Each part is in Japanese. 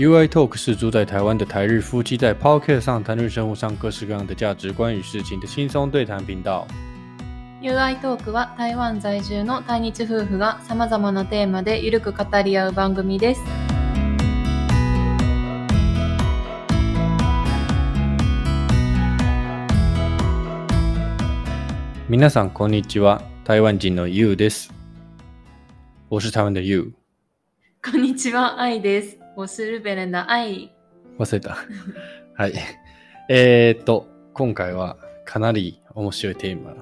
UI Talk 是住在台湾的台日夫妻在 Podcast 上谈论生活上各式各样的价值观与事情的轻松对談頻道。UI トークは台湾在住の対日夫婦が様々なテーマでゆるく語り合う番組です。皆さんこんにちは。台湾人の You です。我是台湾的 You。こんにちは、愛です。我是日本人的愛。忘れた。はい。えー、っと、今回はかなり面白いテーマ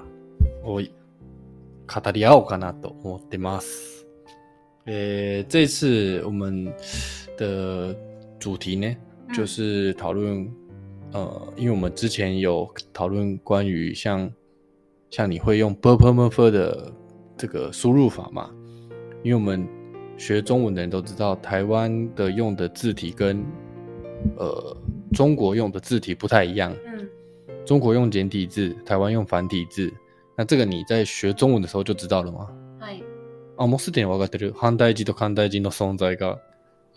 を語り合おうかなと思ってます。呃，这次我们的主题呢，嗯就是讨论，呃，因为我们之前有讨论关于像像你会用 b u r p l e m u r 的这个输入法嘛，因为我们学中文的人都知道，台湾的用的字体跟呃中国用的字体不太一样，うん。中国用简体字，台湾用繁体字。那这个你在学中文的时候就知道了吗？はい。あ、もうすでに分かってる。反対字と簡体字の存在が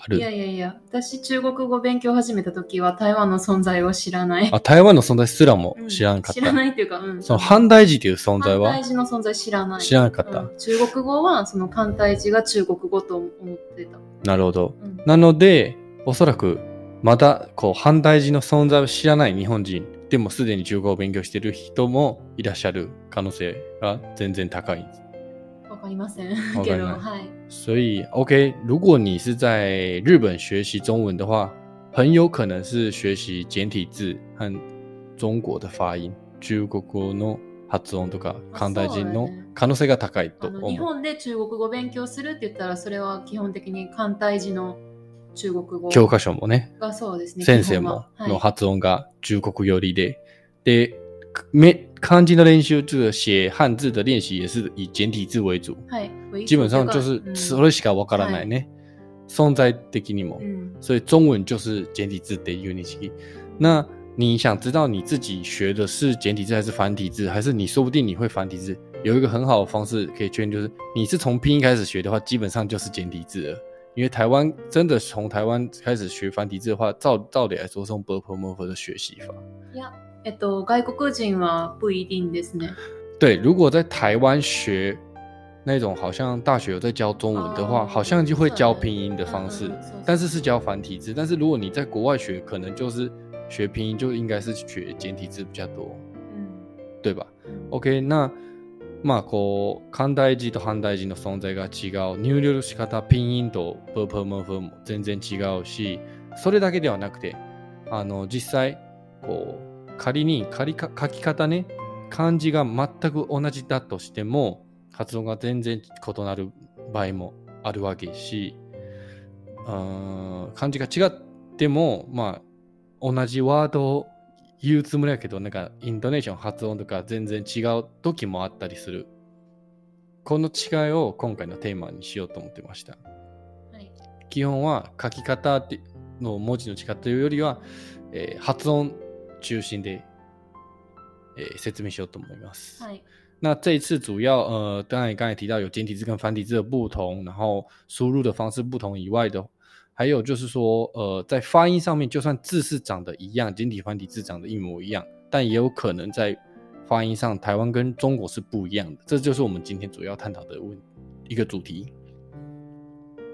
ある。いやいやいや、私中国語勉強始めた時は台湾の存在を知らない。あ、台湾の存在すらもうん知らんかった。知らないっていうか、うん。その反対字という存在反は対字の存在知らない。知らなかった。うん中国語はその簡体字が中国語と思ってた。なるほど。うんなので、おそらくまだこう反対字の存在を知らない日本人でもすでに中国語を勉強している人もいらっしゃる可能性が全然高い。わかりません けど、はい。所以，OK，如果你是在日本学习中文的话，很有可能是学习简体字和中国的发音、中国語の発音とか簡体字の可能性が高いと思う。日本で中国語勉強するって言ったら、それは基本的に簡体字の中国語教科書もね、がそうですね。先生もの発音が中国寄りで、で、め漢字的練習，这个写汉字的练习也是以简体字为主，はい。基本上就是うんそれしかわからないね。存在的にも。うん所以中文就是简体字的 Unity。那你想知道你自己学的是简体字还是繁体字，还是你说不定你会繁体字？有一个很好的方式可以确认，就是你是从拼音開始学的话，基本上就是简体字了。因为台湾真的从台湾开始学繁体字的话，照照理来说是用 b u r p l e m o r p h 的学习法。 えっと、外国人は不一定ですね。对，如果在台湾学那种好像大学有在教中文的话，哦好像就会教拼音的方式但是是教繁体字。但是如果你在国外学，可能就是学拼音，就应该是学简体字比较多，うん对吧？OK，那まあこう簡体字と反対字の存在が違う、入力の仕方、ピン音とプープームーフも全然違うし、それだけではなくて、あの実際こう仮に仮か書き方ね、漢字が全く同じだとしても発音が全然異なる場合もあるわけし、うーん漢字が違ってもまあ同じワードを言うつもりやけどなんかイントネーション発音とか全然違う時もあったりするこの違いを今回のテーマにしようと思ってましたはい。基本は書き方っての文字の違いというよりは、えー発音中心で、えー説明しようと思います。はい。那这一次主要呃，当然你刚才提到有简体字跟繁体字的不同，然后输入的方式不同以外的，还有就是说呃，在发音上面，就算字是长得一样，简体繁体字长得一模一样，但也有可能在发音上，台湾跟中国是不一样的。这就是我们今天主要探讨的问一个主题。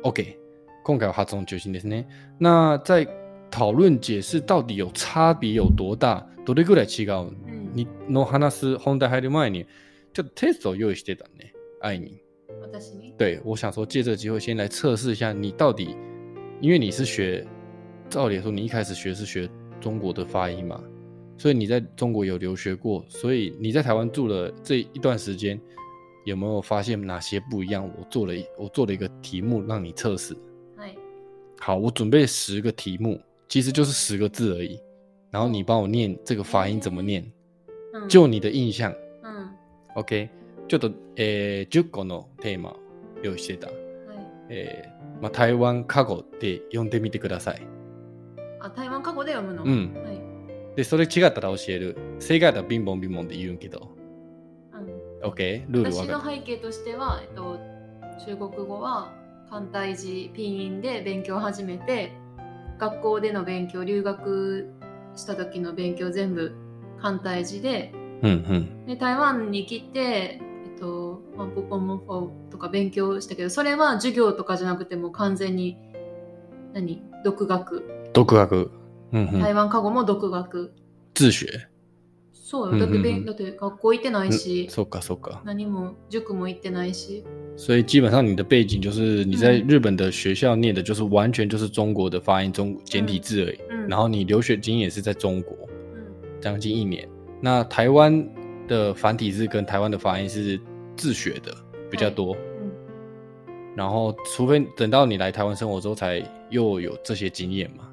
OK，今回は発音中心ですね。那在 讨論解释到底有差别有多大，どれぐらい違ううんにの話す本題入る前に、ちょっとテストを用意してたね。愛に。私に对，我想说借这个机会先来测试一下你到底，因为你是学，照理来说你一开始学是学中国的发音嘛，所以你在中国有留学过，所以你在台湾住了这一段时间，有没有发现哪些不一样？我做了一我做了一个题目让你测试。はい。好，我准备十个题目， 其实就是十个字而已，然后你帮我念这个发音怎么念，うん就你的印象。うん。OK？ちょっと、えー、10個のテーマを用意してた。はい。えーまあ、台湾過去で読んでみてください。あ、台湾過去で読むの？うんはい。で、それ違ったら教える。正解だビンボンビンボンで言うんけど。うん OK? ルール私の背景としては、えっと、中国語は簡体字ピンで勉強を始めて学校での勉強留学した時の勉強全部簡体字でうんうん。で台湾に来て、えっとまあ、ポポモフォとか勉強したけどそれは授業とかじゃなくてもう完全に何？独学独学。うんうん。台湾過語も独学、自学。そうよだって,、うんうんうんだって学校行ってないし、そうかそうか。何も塾も行ってないし所以基本上你的背景就是你在嗯日本的学校念的，就是完全就是中国的发音中简体字而已。うん然后你留学经验也是在中国，うん将近一年。那台湾的繁体字跟台湾的发音是自学的比较多。うん然后，除非等到你来台湾生活之后，才又有这些经验嘛。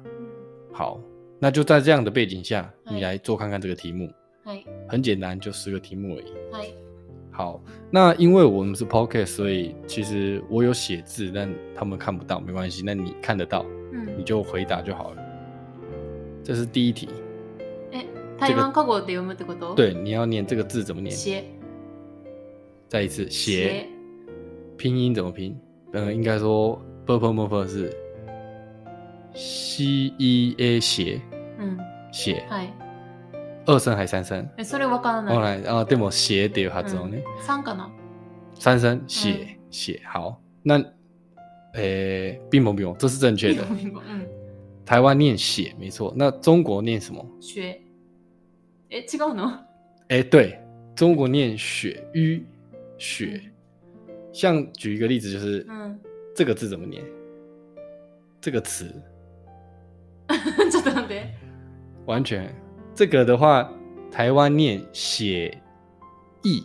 好，那就在这样的背景下，嗯你来做看看这个题目，はい 很简单，就十个题目而已。はい好，那因为我们是 podcast，所以其实我有写字，但他们看不到，没关系。那你看得到，うん你就回答就好了。这是第一题，え台湾過語って読むってこと对，你要念这个字怎么念？写再一次，写拼音怎么拼？呃，应该说 b u r p l e m o r 是 c e a 写うん写，はい 二声还三声？えそれわから后ない来啊，对我写っていう発音ね。 3かな三声写写好，那诶，并不并不，这是正确的。うん台湾念写没错，那中国念什么？学え違うの哎，对，中国念雪淤雪。像举一个例子，就是うん这个字怎么念？这个词ちょっと待って完全 这个的话，台湾念血液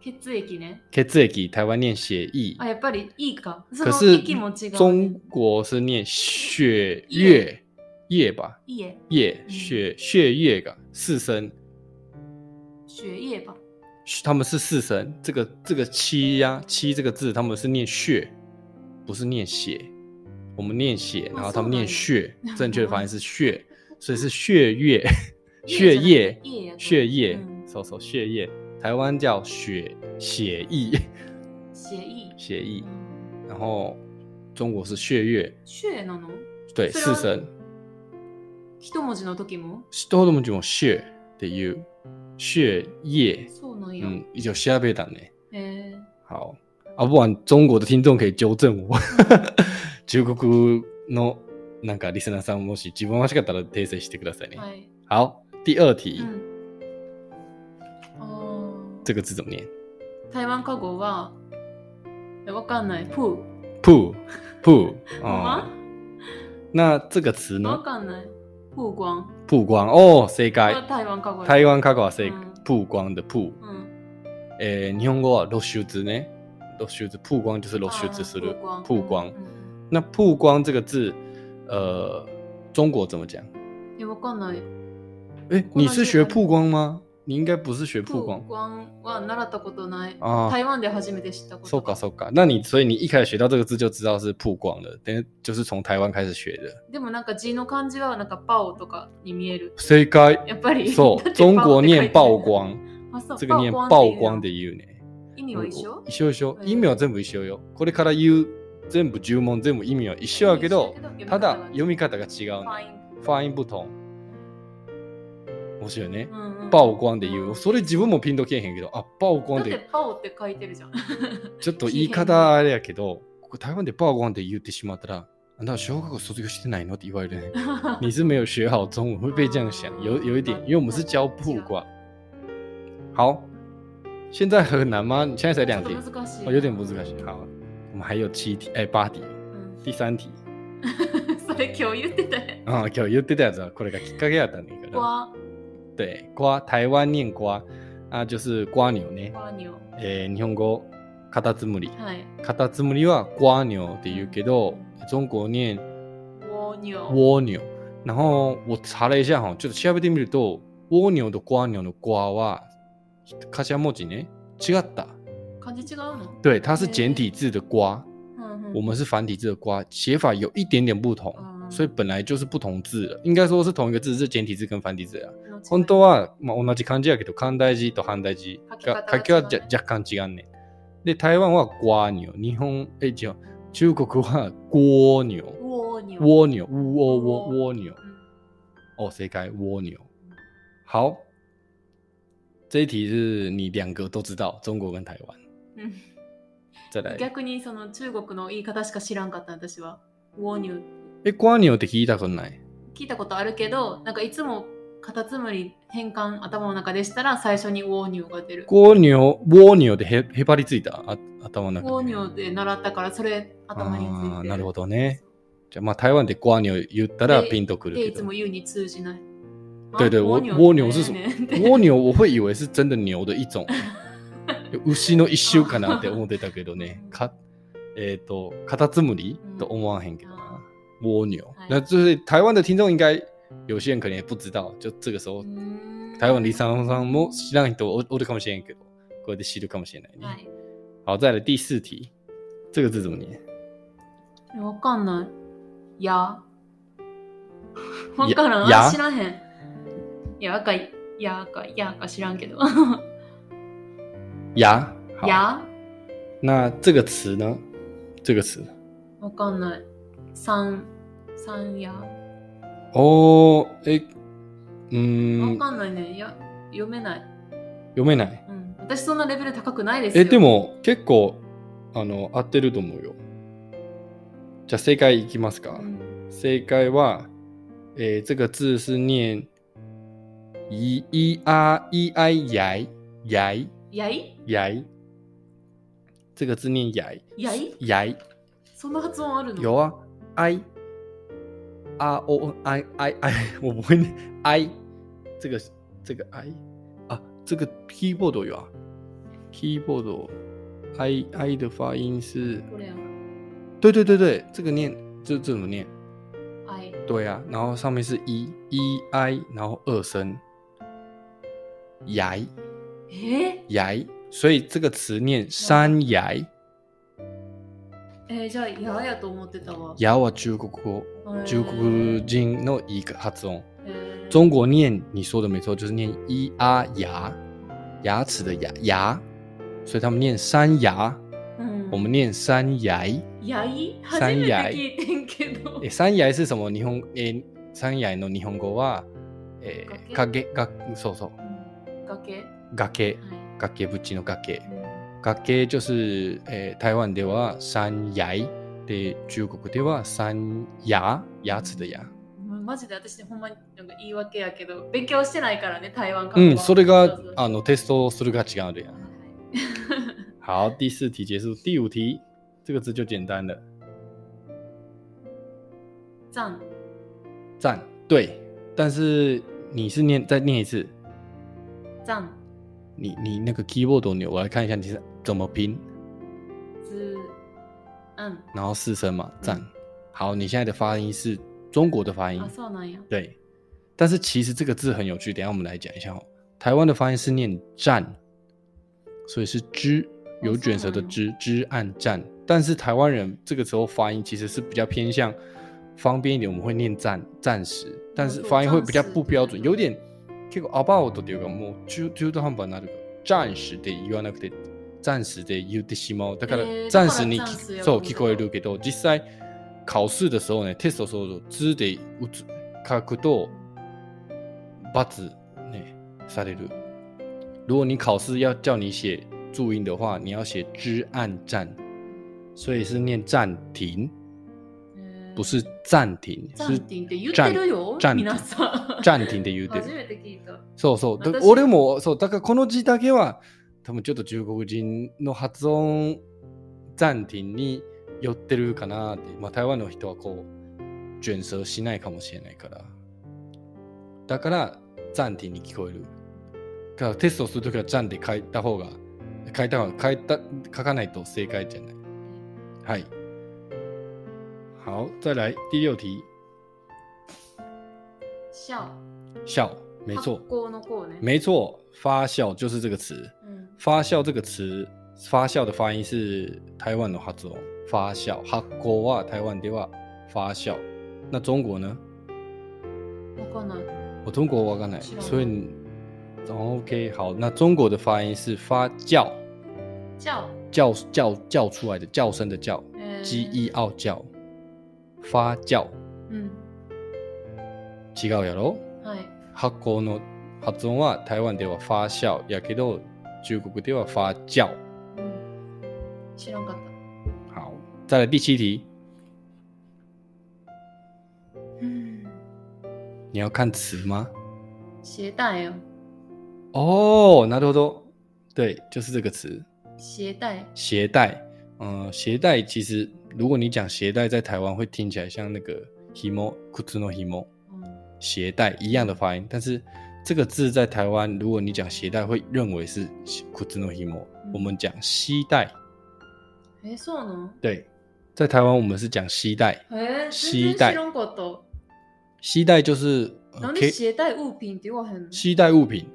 血液ね血液，台湾念血液，あやっぱりいいかその可是息も違うね中国是念血月液吧？いいえ液嗯血血液噶四声，血液吧他们是四声。这个这个七呀、七这个字，他们是念血，不是念血。我们念血，然后他们念血，正确的发音是血，所以是血液、 血液、血液うん，搜搜血液。台湾叫血血液，血液。血液。う。ん然后中国是血月，血なの？对，四声。一文字の時も？一文字も血。っていう。血液，そうなんや、嗯，一応調べたね。え。ー好，啊，不然中国的听众可以纠正我。中国のなんかリスナーさんもし自分間違ったら訂正してくださいね。はい。好，第二题。哦。这个字怎么念？台湾国国话，哎，我讲呢，普普普哦。那这个词呢？我讲呢，曝光。曝光哦，世界。台湾国国。台湾国国是曝光的曝。嗯。诶、你，日本语露出字呢？露出字曝光就是露出字，是的、啊。曝光。那曝光这个字，呃，中国怎么讲？我讲呢。哎、光你是学曝光吗？你应该不是学曝曝光光は習ったことない啊。台湾で初めて知ったことそうかそうか，那你所以你一开始学到这个字就知道是曝光了，等于就是从台湾开始学的。でもなんか字の漢字はなんかパオとかに見える正解。やっぱりそう，て中国念曝光，这个念パ曝オ光って光的言うね。意味は一緒？一緒一緒。うん意味は全部一緒よ。これから言う全部10問全部意味は一緒やけど、ただ読み方が違うね。ファイン不同。面白いね。うんうん曝光で言う。それ自分もピンとけえへんけど、あ、曝だ光でってパオって書いてるじゃん ちょっと言い方あれやけど、ここ台湾で曝光って言ってしまったら、あなた小学校卒業してないのって言われるね。你是没有学好中文，会被这样想，有有一点，因为我们是教曝光。好，现在很难吗？你现在才两题，哦，有点不难しい。好，我们还有七题，哎，八题，うん第三題。それ今日言ってたよあ今日言ってたやつはこれがきっかけやったんだけど。瓜对，瓜，台湾念瓜，啊，就是瓜牛ね。瓜牛。えー日本語カタツムリ。はい。カタツムリは瓜牛って言うけど、中国念蜗牛。蜗牛。然后我查了一下哈，ちょっと調べてみると、蜗牛と瓜牛の瓜は頭文字ね。違った。漢字違うの？对，它是简体字的瓜，我们是繁体字的瓜，写法有一点点不同，うん所以本来就是不同字了。应该说是同一个字，是简体字跟繁体字啊。本当は、まあ、同じ漢字やけど、漢大字と反大字が書書きは若干違うね。で、台湾は瓜牛、日本、え、違う、中国は蜗牛。蜗蜗牛。蜗牛，乌窝蜗蜗牛。嗯哦，谁该蜗牛？好，这一题是你两个都知道，中国跟台湾。うん再来，逆にその中国の言い方しか知らんかった私は。蜗牛。え、蜗牛って聞いたことない？聞いたことあるけど、なんかいつもカタツムリ変換頭の中でしたら最初に蜗牛が出る。蜗牛、蜗牛でへへばりついた？あ頭の中蜗に。牛で習ったからそれ頭についてる。なるほどね。じゃあまあ台湾で蜗牛言ったらでピンとくるけどでいつも。言うに通じない。对对あ蜗牛是什么ね蜗牛我会以为是真的牛的一种，牛の一種かなって思ってたけどね。かえっ、と、カタツムリと思わへんけどな。蜗牛はい，那就是台湾的听众应该有些人可能也不知道，就这个时候台湾リスナーさんも知らん人おおるかもしれんけど、これで知るかもしれない。好，再来第四题，这个字怎么念？わかんない。や。わからん。やあ知らへん。やか、やか、やか知らんけど。牙。好，や那这个词呢？这个词わかんない。三、三や。哦，诶，わ嗯，かんないね。や、読めない。読めない？うん。私そんなレベル高くないですよ。え、でも結構あの合ってると思うよ。じゃあ正解いきますか。うん、正解は、诶，这个字是念一一啊一 i 牙牙やい？牙，这个字念牙やい？牙。そんな発音あるの？有啊 ，i r o n i i i，我不会念 i，这个这个 i 啊，这个 keyboard 有啊，keyboard i i 的发音是，これやん。对对对对，这个念这这怎么念？あい。对啊，然后上面是一一 i，然后二声，牙え牙，所以这个词念山牙。 えーじゃあ、ややと思ってたわ。牙は中国語，中国人の一个発音。えー。中国念你说的没错，就是念一啊牙，牙齿的牙牙，所以他们念山牙，うん。我们念山牙。やい。初山めてやい。聞いてんけど。诶，山牙是什么？日本诶，山牙の日本語は诶，崖？崖がそうそう。うん。崖？崖。はい。崖縁の崖うん崖就是诶台湾では山牙で中国では山牙牙齿的牙。まマジで私ほんまになんか言い訳やけど勉強してないからね台湾語嗯，それがあのテストするが違う的呀。はい。好，第四题结束，第五题。这个字就简单了。赞。赞，对，但是你是念再念一次，赞你你那个 keyboard 钮，我来看一下你是怎么拼，ずうん然后四声嘛，赞。好，你现在的发音是中国的发音あ、そうなんや对，但是其实这个字很有趣，等一下我们来讲一下哦。台湾的发音是念战，所以是之有卷舌的之之按战，但是台湾人这个时候发音其实是比较偏向方便一点，我们会念战暂时，但是发音会比较不标准，有点 結構アバウトっていうかもう中中途半端になる。暫時で言わなくて暫時で言ってしまう。だからえー暫時にだから暫時やそう聞こえるけど、実際考試的时候呢，テストの时候字で打つ書くと罰ねされる。如果你考试要叫你写注音的话，你要写知按站，所以是念暂停，えー不是暂停，ザ是ンティンって言ってるよザン皆さん暂停で言うてる。初めて聞いたそうそう。俺もそうだからこの字だけは多分ちょっと中国人の発音暫停に寄ってるかなって。まあ台湾の人はこう卷舌しないかもしれないから。だから暫停に聞こえる。だからテストをするときは暫停書いた方が書いた方が書いた書かないと正解じゃない。はい。好，再来第六题，シャ笑，没错発。酵の酵ね没错，发酵就是这个词。うん发酵这个词，发酵的发音是台湾的発音。发酵，発酵は台湾では发酵。那中国呢？わかんない我中国我刚才，知道所以你哦 OK 好，那中国的发音是发酵，じゃあ叫叫叫出来的叫声的叫，えー鸡一傲叫， 发酵。うん。違うやろはい。発酵の発音は台湾では发酵やけど、中国では发酵。うん。知らんかった。好，再来第七题，うん。你要看词吗？携带よ。哦，なるほど，对，就是这个词，携带。携带。嗯，携带其实 如果你讲携带，在台湾会听起来像那个 himo 裤子の himo うん。携带一样的发音，但是这个字在台湾，如果你讲携带，会认为是裤子の himo。我们讲携带，え、そうなの对，在台湾我们是讲携带，え、携带全然知らんかった。携带就是、呃なん可以で携带物品って言わへんの携带物品。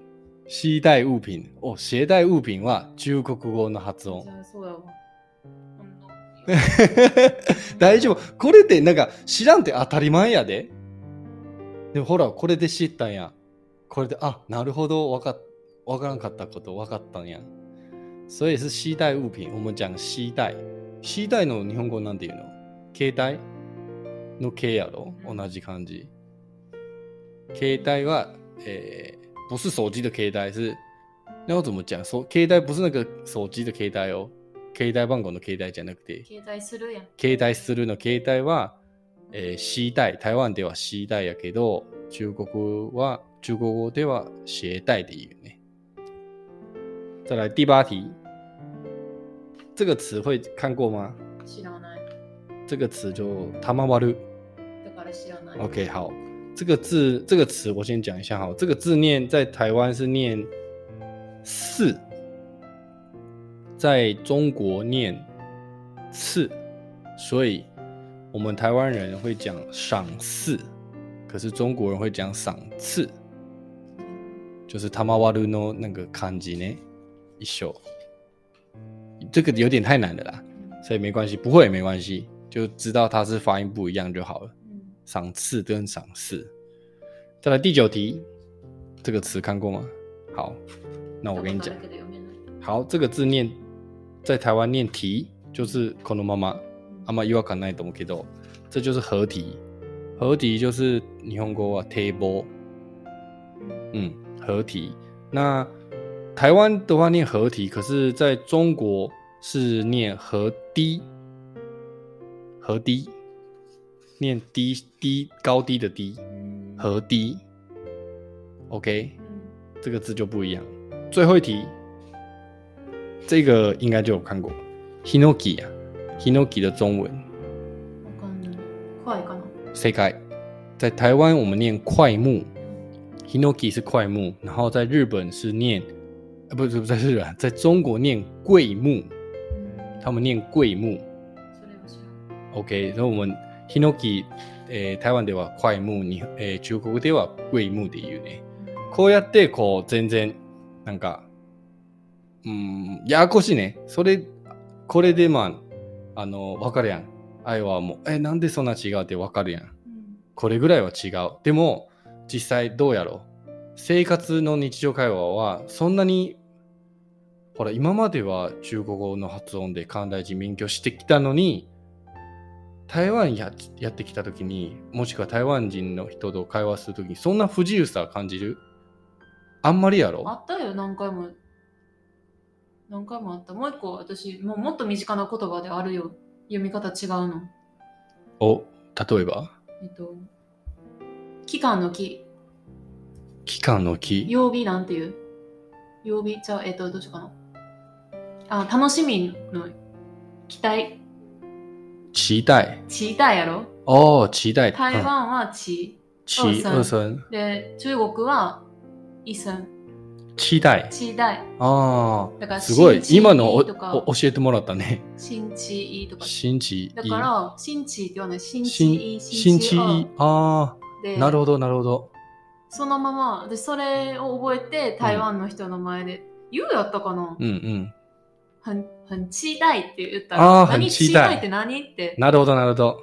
携带物品。お、携带物品は中国語の発音じ。ゃあそうやわ。 大丈夫。これってなんか知らんって当たり前やで。でもほら、これで知ったんや。これで、あ、なるほど、わか、わからんかったことわかったんや。所以是携带物品。我们讲携带。携带の日本語なんて言うの？携帯？の携やろ？同じ感じ。携帯は、えー、不是手機的携帯，是那要怎么讲？手携帯不是那个手機的携帯哦，携帯番号の携帯じゃなくて。携帯するやん。携帯するの携帯は、えー、携帯台湾では携帯やけど中国は中国語では携带で言うね再来第八题这个词汇看过吗？知らない。这个词就他妈割るだから知らない。OK 好这个字这个词我先讲一下哈这个字念在台湾是念四在中国念次所以我们台湾人会讲赏赐，可是中国人会讲赏赐，就是他妈哇鲁诺那个漢字呢，一緒。这个有点太难了啦，所以没关系，不会也没关系，就知道它是发音不一样就好了。うん。赏赐跟赏赐。再来第九题，这个词看过吗？好，那我跟你讲だ。けど読めない好，这个字念 在台湾念题，就是このまま。あんま違和感ないと思うけど、这就是合体。合体就是日本語は堤防，嗯，合体。那台湾的话念合体，可是在中国是念合低，合低，念低低高低的低，うん合低。OK，うん这个字就不一样。最后一题， 这个应该就有看过，hinoki 啊，hinoki 的中文，わかんない。怖いかな。谁改？在台湾我们念快木，hinoki 是快木，然后在日本是念，呃，不是不是在日本，在中国念桂木，うん他们念桂木。それは知らん。 OK，所以我们 hinoki，えー台湾では快木に、えー中国では桂木で言うね。こうやってこう全然なんか、 うん、ややこしいね。それ、これでまあ、あの、わかるやん。愛はもう、え、なんでそんな違うってわかるやん。うんこれぐらいは違う。でも、実際どうやろう。生活の日常会話は、そんなに、ほら、今までは中国語の発音で関大人勉強してきたのに、台湾ややってきた時に、もしくは台湾人の人と会話する時に、そんな不自由さ感じる？あんまりやろ？あったよ、何回も。何回もあった。もう一個、私、もうもっと身近な言葉であるよ。読み方違うの。お、例えば？えっと、期間の期、期間の期曜日なんていう？曜日、じゃあ、えっと、どっちかな。あ、楽しみの期待、期待。期待やろ？哦，期待。台嗯湾は期、期二二声。で、中国は一声、期待。期待、あだからあ、すごい。今のお教えてもらったね。新地とか。新地だから、新地って言わない、新地新い、新地地あであ、なるほど、なるほど。そのまま、で、それを覚えて台湾の人の前で、言うやったかな？うんうん。很、很期待って言ったら、何？很期待期待って何？ってなるほど、なるほど。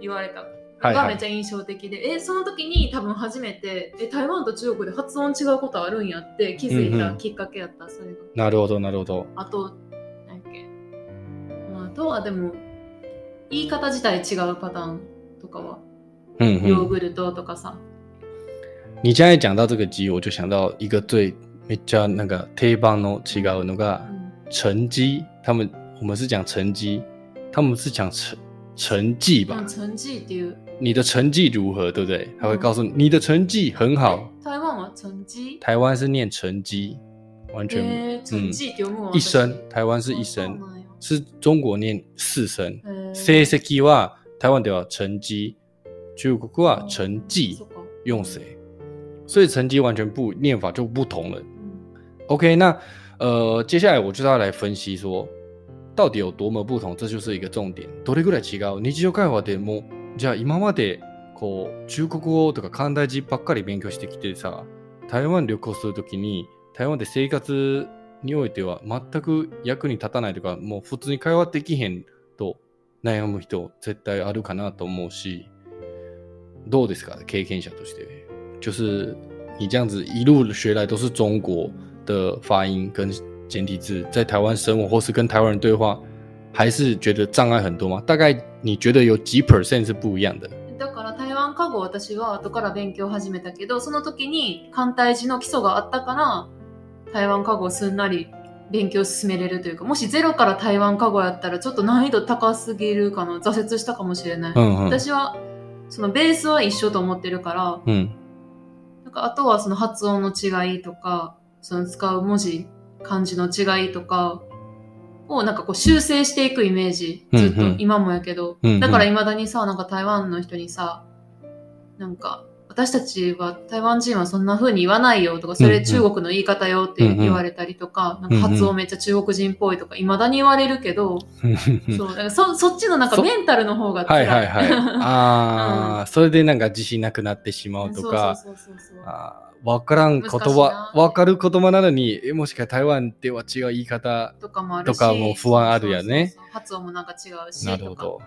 言われた。はいはいがめっちゃ印象的で、え、その時に多分初めて、え、台湾と中国で発音違うことあるんやって気づいうんうんたきっかけやった、それが。なるほど、なるほど。あと、何やっけ。まあ、あとはでも、言い方自体違うパターンとかは、嗯嗯。ヨーグルトとかさ。你现在讲到这个鸡，我就想到一个最めっちゃなんか定番の違うのがうん成绩。他们我们是讲成绩，他们是讲成成绩吧？うん、成績っていう。你的成绩如何，对不对？他会告诉你你的成绩很好。え台湾は成績台湾是念成绩，完全、えー、成績って読むわ。一声私。台湾是一あそう声，なんや是中国念四声。へー成績は台湾では成績，中国は成績そっか用谁？所以成绩完全不念法就不同了。うん OK，那呃，接下来我就要来分析说，到底有多么不同，这就是一个重点。どれぐらい違う？日常会話でも じゃあ今までこう中国語とか漢大字ばっかり勉強してきてさ、台湾旅行するときに台湾で生活においては全く役に立たないとか、もう普通に会話できへんと悩む人絶対あるかなと思うし、どうですか？経験者として，就是你这样子一路学来都是中国。的发音跟简体字，在台湾生活或是跟台湾人对话，还是觉得障碍很多吗？大概你觉得有几 percent 是不一样的？だから台湾過語私は後から勉強を始めたけどその時に簡体字の基礎があったから台湾過語をすんなり勉強を進めれるというかもしゼロから台湾過語やったらちょっと難易度高すぎるかな挫折したかもしれない、嗯嗯私はそのベースは一緒と思ってるから嗯なんかあとはその発音の違いとかその使う文字漢字の違いとかをなんかこう修正していくイメージずっとうん。うん今もやけど、嗯，だから未だにさ、なんか台湾の人にさ、なんか、私たちは、台湾人はそんな風に言わないよとか、それ中国の言い方よって言われたりとか、なんか発音めっちゃ中国人っぽいとか、未だに言われるけど、そう、だからそそっちのなんかそメンタルの方がはい辛い。はいはい。ああ、それでなんか自信なくなってしまうとか、そうそうそうそうそう。あーわからん言葉な、わかる言葉なのに、えもしか台湾では違う言い方、とかもあるし。とかも不安あるよねそうそうそう発音もなんか違うし。なるほど。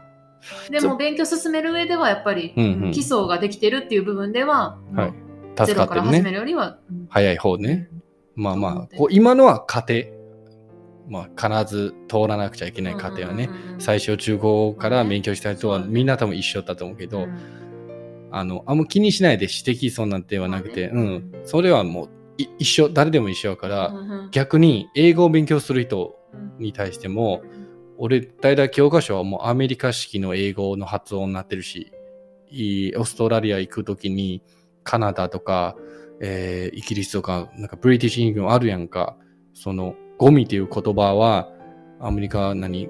でも勉強進める上ではやっぱり、うんうん基礎ができてるっていう部分では、はい。ゼロから始めね。るよりは、うん。早い方ね。まあまあ、今のは家庭。まあ必ず通らなくちゃいけない家庭はね。うんうんうんうん最初中高から勉強した人はみんな多分一緒だと思うけど、うん。あの、あんま気にしないで指摘そうなんてはなくて、うん。それはもうい一緒、誰でも一緒だから、うんうん。逆に英語を勉強する人うんに対しても、俺、大体教科書はもうアメリカ式の英語の発音になってるし、オーストラリア行くときにカナダとか、えーイギリスとか、なんかブリティッシュイングあるやんか。その、ゴミっていう言葉は、アメリカ何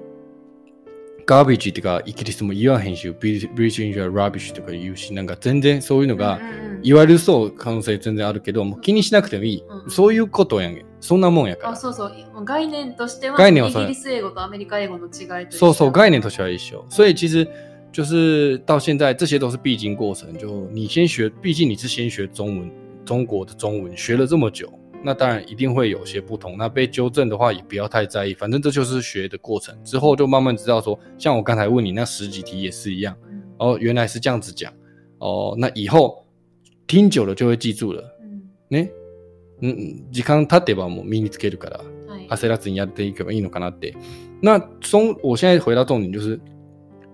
garbage ってか、イギリスも言わへんし、ブリッシュイングは rubbish とか言うし、なんか全然そういうのが、言われそう可能性全然あるけど、もう気にしなくてもいい。うんそういうことやんけ。そんなもんやから。あそうそう概念としては概念はイギリス英語とアメリカ英語の違いとそうそう，概念と都需要一修。所以其实就是到现在，这些都是必经过程。就你先学，毕竟你是先学中文，中国的中文学了这么久，那当然一定会有些不同。那被纠正的话，也不要太在意，反正这就是学的过程。之后就慢慢知道说，像我刚才问你那十几题也是一样。哦，原来是这样子讲。哦，那以后听久了就会记住了。うんね。うん、時間経てばもう身につけるから。はい焦らずにやっていけばいいのかなって。那中，我现在回到重点，就是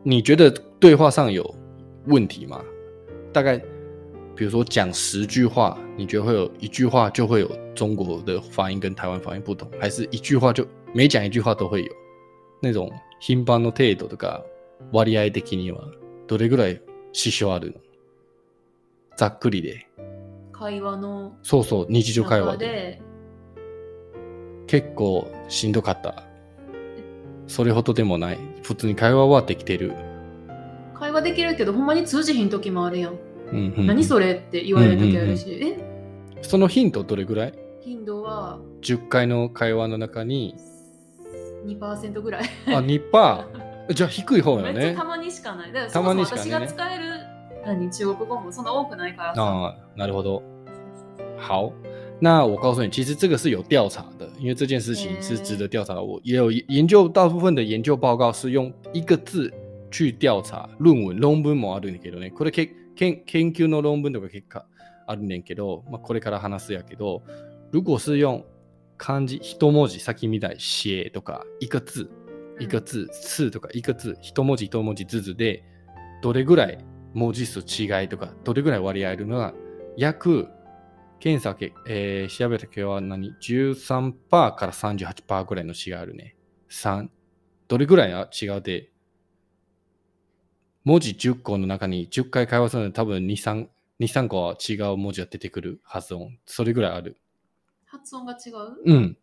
你觉得对话上有问题吗？大概， 比如说讲十句话，你觉得会有一句话就会有中国的发音跟台湾发音不同，还是一句话就每讲一句话都会有？那种頻繁の程度とか割合的にはどれぐらい支障あるの？ざっくりで。会話のそうそう、日常会話で。結構しんどかった。それほどでもない。普通に会話はできてる。会話できるけどほんまに通じひん時もあるやん、うんうん何それって言われる時あるし、えそのヒントどれぐらい頻度は ?10 回の会話の中に、2%ぐらい。あ、2%パー？じゃあ低い方よね。めっちゃた。まにしかない。だからそもそも私が使える何中国語もそんな多くないからなるほど。好，那我告诉你，其实这个是有调查的，因为这件事情是值得调查的。我也有研究，大部分的研究报告是用一个字去调查論文、論文もあるんだけどね。これけ研研究の論文とか結果あるねんけど、まあ、これから話すやけど、如果是用漢字一文字、さっきみたい写とか一个字、一个字、字とか一个字、一文字一文字ずつで、どれぐらい文字数違いとか、どれぐらい割合あるのが、約、検査け、えー調べた結果は何 ?13% から38%ぐらいの違いあるね。3、どれぐらいは違うで、文字10個の中に10回会話するので多分2、3、2、3個は違う文字が出てくる発音。それぐらいある。発音が違う、うん。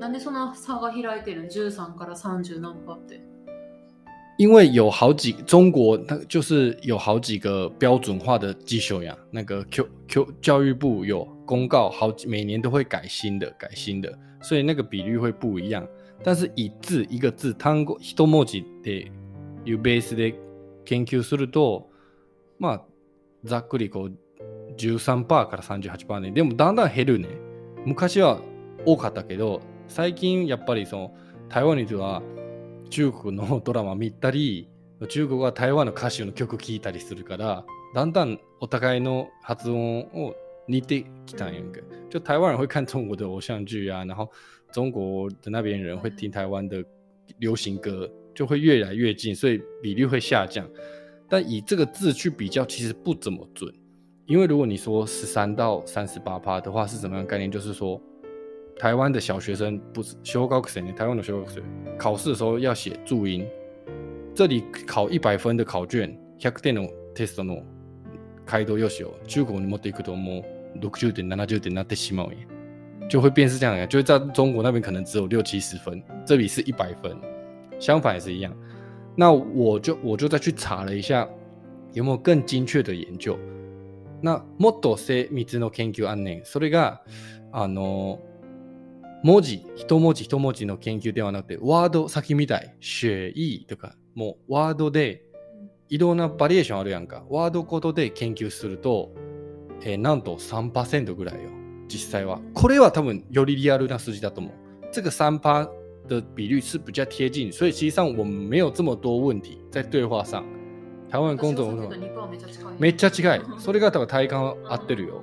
なんでその差が開いてるの ?13 から30何パーって。因为有好几中国，它就是有好几个标准化的技修呀。那个 Q Q 教育部有公告，好几每年都会改新的，改新的，所以那个比率会不一样。但是以字一个字単語一文字でいうベースで研究すると、まあざっくりこう13%から38%ね。でもだんだん減るね。昔は多かったけど、最近やっぱりその台湾には中国のドラマ見たり、中国は台湾の歌手の曲聴いたりするから、だんだんお互いの発音を似てきたんやんか。就台湾人会看中国的偶像剧啊，然后中国的那边人会听台湾的流行歌，就会越来越近，所以比率会下降。但以这个字去比较，其实不怎么准。因为如果你说十三到三十八趴的话，是怎么样的概念？就是说，台湾的小学生不是修高生，台湾的修高生考试的时候要写注音，这里考一百分的考卷100点のテストの回答用紙を中国に持っていくともう60点70点になってしまう耶，就会变是这样的，就会在中国那边可能只有六七十分，这里是一百分， 相反也是一样。那我就我就再去查了一下，有没有更精确的研究。那もっと精密の研究あんね。それがあの文字一文字一文字の研究ではなくてワード先みたい血意とかもうワードでいろんなバリエーションあるやんか。ワードごとで研究すると、えーなんと3%ぐらいよ。実際は。これは多分よりリアルな数字だと思う。这个三趴的比率是比较贴近，所以实际上我们没有这么多问题在对话上。台湾工作私はさっきの2%めっちゃ近い。それが多分体感合ってるよ。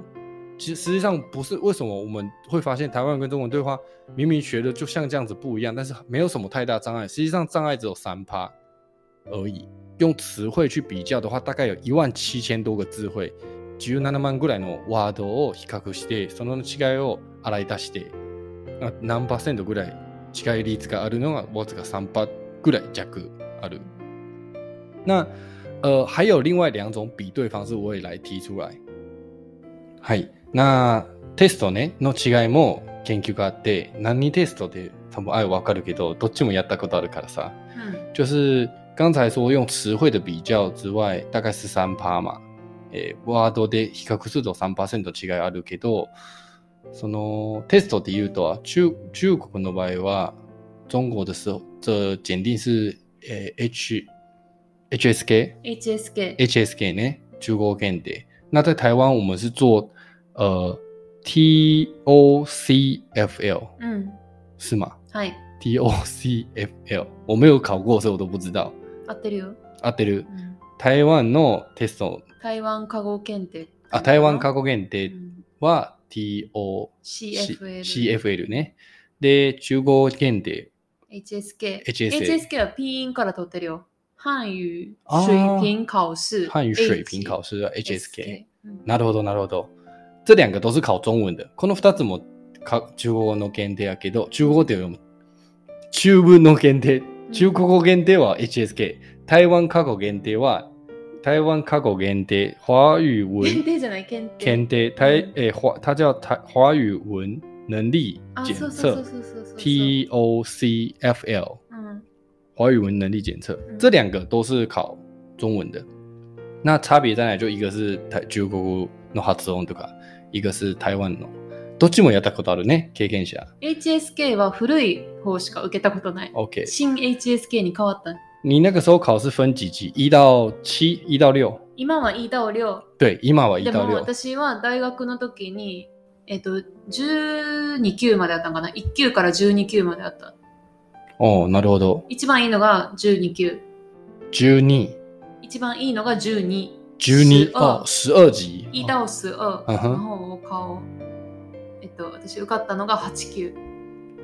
其实实际上不是为什么我们会发现台湾跟中文对话明明学的就像这样子不一样，但是没有什么太大障碍。实际上障碍只有三趴而已。用詞彙去比較的話、大概有1万7000多個詞彙、17万ぐらいのワードを比較して、その違いを洗い出して、あ何パーセントぐらい違い率があるのがわずか3パーぐらい弱ある。那呃，还有另外两种比对方式，我也来提出来。はい。那テストね、の違いも研究があって、何テストで多分あわかるけど、どっちもやったことあるからさ。うん。就是刚才说用词汇的比较之外，大概是三趴嘛。えーワードで比較すると3%違いあるけど、そのテストで言うと中中国の場合は中国的时候这检定是呃 H HSK HSK。HSK 呢中国検定。那在台湾我们是做呃 TOCFL うん。是吗？はい。？TOCFL 我没有考过，所以我都不知道。合ってるよ。合ってる？うん台湾のテスト、台湾過語検定。あ、台湾過去限う定んは TO、CFL。ね。で、中国検定、HSK。HSK はピンから取ってるよ。漢语水平考試。汉语水平考試は HSK なるほど、なるほど。这两个都是考中文的。この二つもか中国語の検定やけど、中国語って読む。中文の検定。中国語限定は HSK。台湾過去限定は、台湾過去限定、華語文検定じゃない、検定。検定，台诶华，它叫台华语文能力あ、检测そうそうそう。（TOCFL），うん。华语文能力检测，嗯这两个都是考中文的。那差别在哪？就一个是台中国語の発音とか，一个是台湾の。どっちもやったことあるね、経験者。HSK は古い方しか受けたことない。OK，新 HSK に変わった。你那个时候考试分几级？一到七，一到六？今は1到6。对，今は一到六。私は大学の時に、えっと、12級まであったんかな ?1 級から12級まであった。哦，なるほど。一番いいのが12級。十二、一番いいのが12。十二？12哦，十二级。1到12うんふんの方を顔。えっと、私受かったのが8級。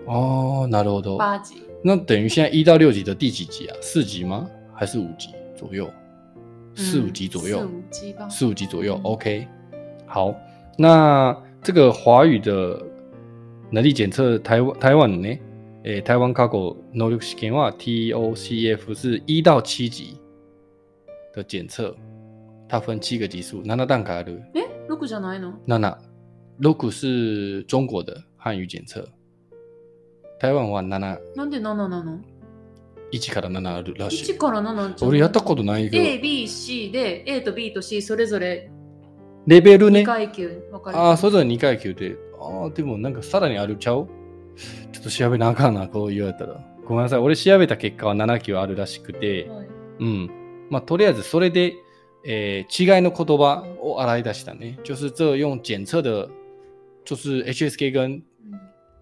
哦，なるほど。バージ。那等于现在一到六级的第几级啊？四级吗？还是五级左右？ 四五级左右，四五级吧。四五级左右。嗯 OK，好，那这个华语的能力检测，台湾台湾呢？诶，台湾考古能力试験は TOCF 是一到七级的检测，它分七个级数，七段階ある。え六じゃないの七六是中国的汉语检测， 台湾は七なんで7なの？一から七あるらしい ?1。から7じゃん。俺やったことないけど、A、B、C で A と B と C それぞれ2レベルね。階級分かるああ、それぞれ2階級で。ああ、でもなんかさらにあるちゃう？ちょっと調べなあかんな、こう言われたら。ごめんなさい。俺調べた結果は7級あるらしくて、はいうん。まあ、とりあえずそれで、えー違いの言葉を洗い出したね。就是这用检测的，就是 HSK 跟うん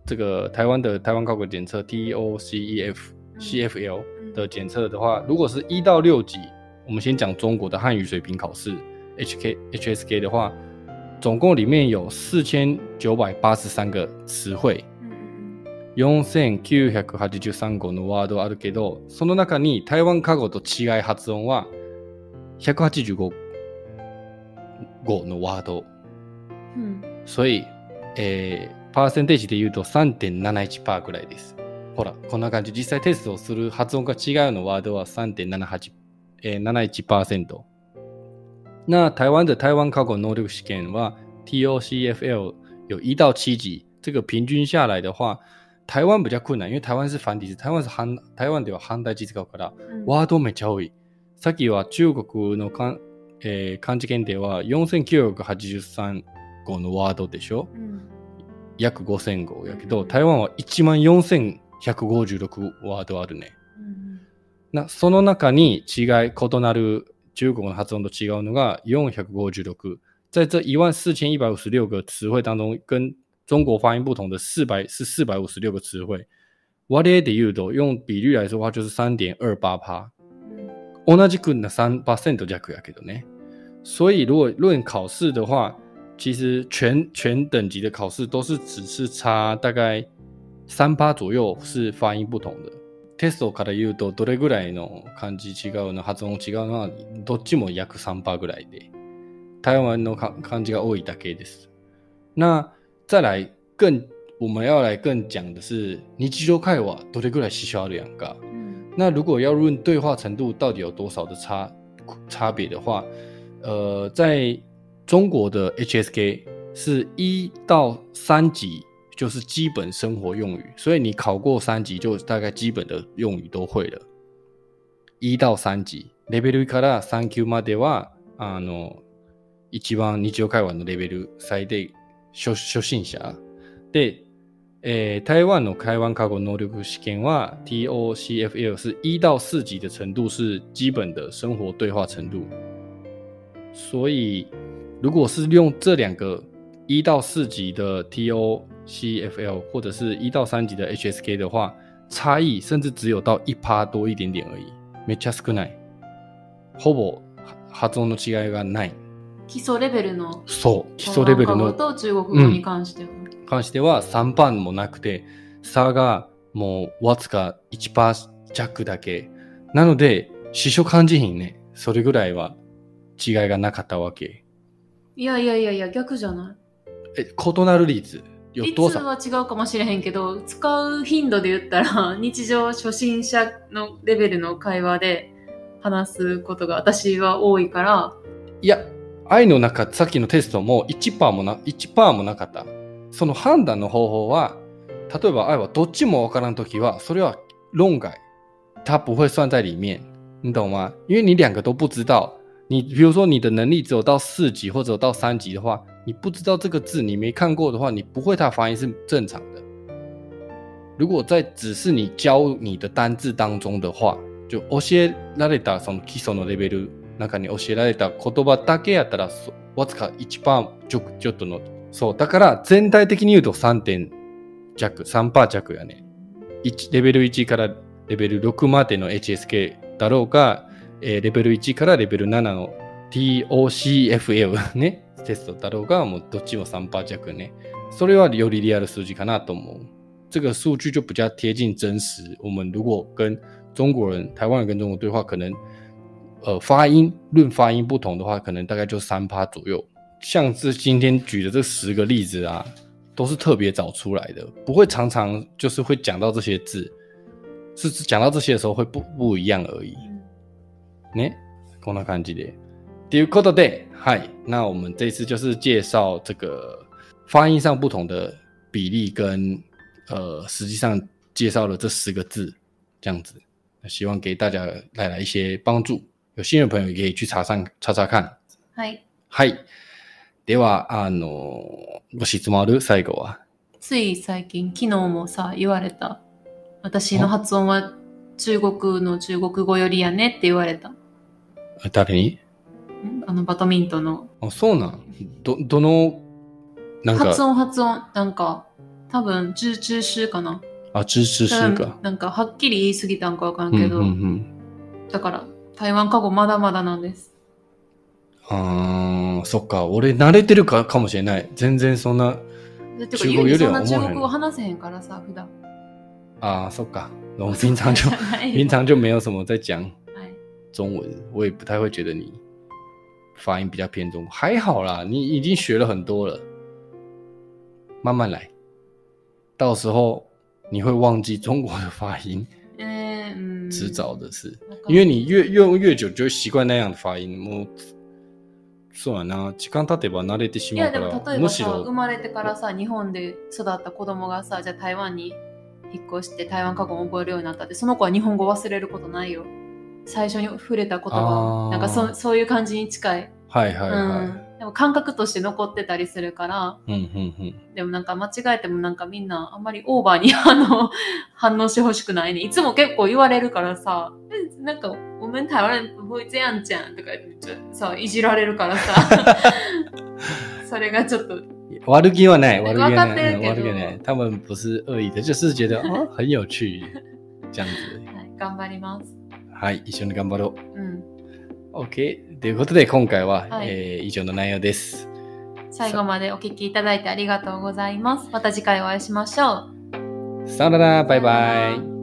这个台湾的台湾考古检测 TOCEF、嗯。CFL うん的检测的话，如果是一到六级，我们先讲中国的汉语水平考试 HK HSK 的话，总共里面有四千九百八十三个词汇。うんうん4983語のワードあるけど、その中に台湾過語と違い発音は185語のワード。うんうん。所以、えーパーセンテージで言うと3.71%ぐらいです。ほら、こんな感じ。実際テストをする発音が違うのワードは3.78、えー、71%。那台湾的台湾考古能力试験は TOCFL 有一到七级，这个平均下来的话，台湾比较困難，因为台湾是繁体字，台湾是汉台湾では反対字使うから、うんワードめっちゃ多い。さっきは中国のかん、えー漢字検定は4983語のワードでしょうん約5000語やけど、うん台湾は1万4156ワードあるね。うん那その中に違い、異なる中国の発音と違うのが456。在这一万四千一百五十六个词汇当中，跟中国发音不同的四百是四百五十六个词汇。割合で言うと、用比率来说的话，就是三点二八同じく那三%弱やけどね。所以如果论考试的话，其实全全等级的考试都是只是差大概三趴左右是发音不同的。テストから言うとどれぐらいの漢字違うの発音違うのはどっちも約3趴ぐらいで、台湾のか漢字が多いだけです。那再来更我们要来更讲的是日常会話どれぐらい支障あるやんか。うん那如果要论对话程度到底有多少的差差别的话，呃，在中国的 HSK 是一到三级，就是基本生活用语，所以你考过三级，就大概基本的用语都会了。一到三級、レベルから三級まではあの一番日常会話のレベル最低初初心者で诶，台湾的台湾考古能力试験は TOCFL 是一到四级的程度是基本的生活对话程度，所以如果是用这两个一到四级的 TOCFL 或者是一到三级的 HSK 的话，差异甚至只有到一趴多一点点而已，めっちゃ少ない。ほぼ発音の違いがない。基礎レベルのそう、基礎レベルのと中国語に関しては。関しては3パンもなくて、差がもうわずか1パー弱だけ。なので、司書漢字品ね、それぐらいは違いがなかったわけ。いやいやいやいや、逆じゃない。え、異なる率有率は違うかもしれへんけど、使う頻度で言ったら、日常初心者のレベルの会話で話すことが私は多いから、いや、愛の中、さっきのテストも1パーもな、1パーもなかった。その判断の方法は、例えば愛はどっちもわからんときは、それは論外。它不会算在里面，你懂吗？因为你两个都不知道，你比如说你的能力只有到四级或者到三级的话，你不知道这个字，你没看过的话，你不会它发音是正常的。如果在只是你教你的单字当中的话，就教えられたその基礎のレベル中に教えられた言葉だけやったらわずか1パーちょちょっとのそうだから全体的に言うと3点弱3パー弱やね1レベル1からレベル6までの HSK だろうが、えーレベル1からレベル7の TOCFL ねテストだろうがもうどっちも3パー弱ねそれはよりリアル数字かなと思う这个数据就比较贴近真实。我们如果跟中国人、台湾人跟中国对话，可能 呃发音论发音不同的话，可能大概就三趴左右。像是今天举的这十个例子啊，都是特别找出来的，不会常常就是会讲到这些字，是讲到这些的时候会不不一样而已。 ね、こんな感じで。ということで、はい。那我们这次就是介绍这个发音上不同的比例跟呃，实际上介绍了这十个字，这样子。那希望给大家带来一些帮助。有兴趣的朋友也可以去查上查查看。はい。はい。では、あの、ご質問ある？最後は。つい最近、昨日もさ、言われた。私の発音は中国の中国語よりやねって言われた。ん誰に？あの、バドミントンの。あ、そうなんど、どの、なんか、発音発音、なんか、多分、中中州かな。あ、支持するか。なんか、はっきり言い過ぎたんかわからんうんけど、うんうん。だから、台湾過語まだまだなんです。あー、そっか。俺慣れてるかかもしれない。全然そんな、中国よりは思わへん中国語話せへんからさ、普段。啊，そっか。我平常就はい平常就没有什么在讲はい中文，我也不太会觉得你发音比较偏中国，还好啦，你已经学了很多了，慢慢来，到时候你会忘记中国的发音，えー、うん。迟早的事，なんか因为你越越用越久，就会习惯那样的发音。もうそうやな、時間経てば慣れてしいやでもまうから、例えばさむしろ生まれてからさ日本で育った子供がさじゃあ台湾に引っ越して台湾過去を覚えるようになったってその子は日本語忘れることないよ 最初に触れた言葉。なんかそそういう感じに近い、はいはいはうん、でも感覚として残ってたりするから。い。うんうんうん。でもなんか間違えてもなんかみんなあんまりオーバーに あの反応してほしくないね。いつも結構言われるからさ。えなんか我们台湾人不会这样讲とか言ってさいじられるからさ。それがちょっと。悪気はない、悪気はない、悪気はない。他们不是恶意的，就是觉得哦很有趣，这样子。はい、頑張ります。はい、一緒に頑張ろう。うん。OK。ということで、今回は、はいえー以上の内容です。最後までお聞きいただいてありがとうございます。また次回お会いしましょう。さよなら、バイバイ。